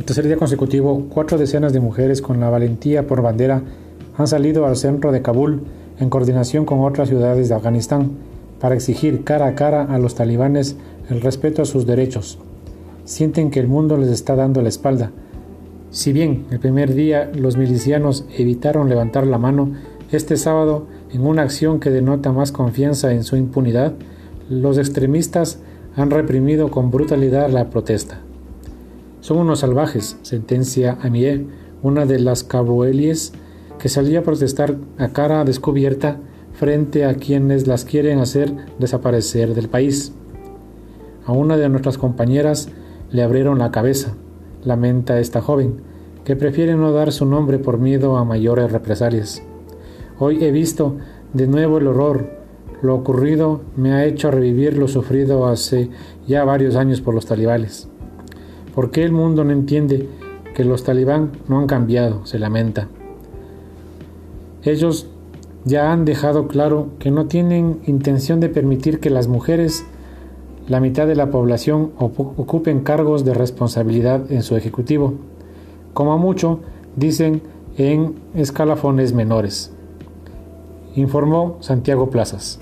Por tercer día consecutivo, cuatro decenas de mujeres con la valentía por bandera han salido al centro de Kabul en coordinación con otras ciudades de Afganistán para exigir cara a cara a los talibanes el respeto a sus derechos. Sienten que el mundo les está dando la espalda. Si bien el primer día los milicianos evitaron levantar la mano, este sábado, en una acción que denota más confianza en su impunidad, los extremistas han reprimido con brutalidad la protesta. Son unos salvajes, sentencia Amie, una de las caboelies que salía a protestar a cara descubierta frente a quienes las quieren hacer desaparecer del país. A una de nuestras compañeras le abrieron la cabeza, lamenta esta joven, que prefiere no dar su nombre por miedo a mayores represalias. Hoy he visto de nuevo el horror. Lo ocurrido me ha hecho revivir lo sufrido hace ya varios años por los talibanes. ¿Por qué el mundo no entiende que los talibán no han cambiado? se lamenta. Ellos ya han dejado claro que no tienen intención de permitir que las mujeres, la mitad de la población, ocupen cargos de responsabilidad en su ejecutivo, como mucho dicen en escalafones menores, informó Santiago Plazas.